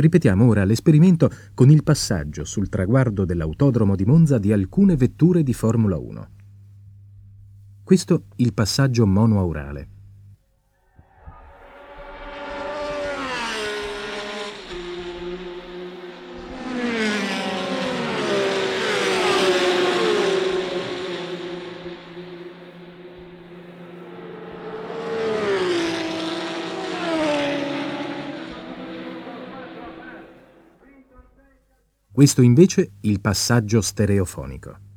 Ripetiamo ora l'esperimento con il passaggio sul traguardo dell'autodromo di Monza di alcune vetture di Formula 1. Questo il passaggio monoaurale. Questo invece il passaggio stereofonico.